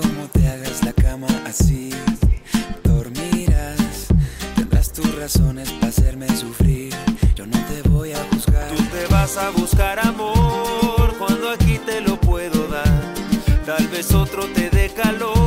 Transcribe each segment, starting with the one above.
como te hagas la cama así, dormirás. Tendrás tus razones para hacerme sufrir. Yo no te voy a juzgar. Tú te vas a buscar amor cuando aquí te lo puedo dar. Tal vez otro te dé calor,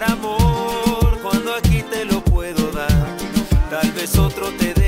amor cuando aquí te lo puedo dar. Tal vez otro te dé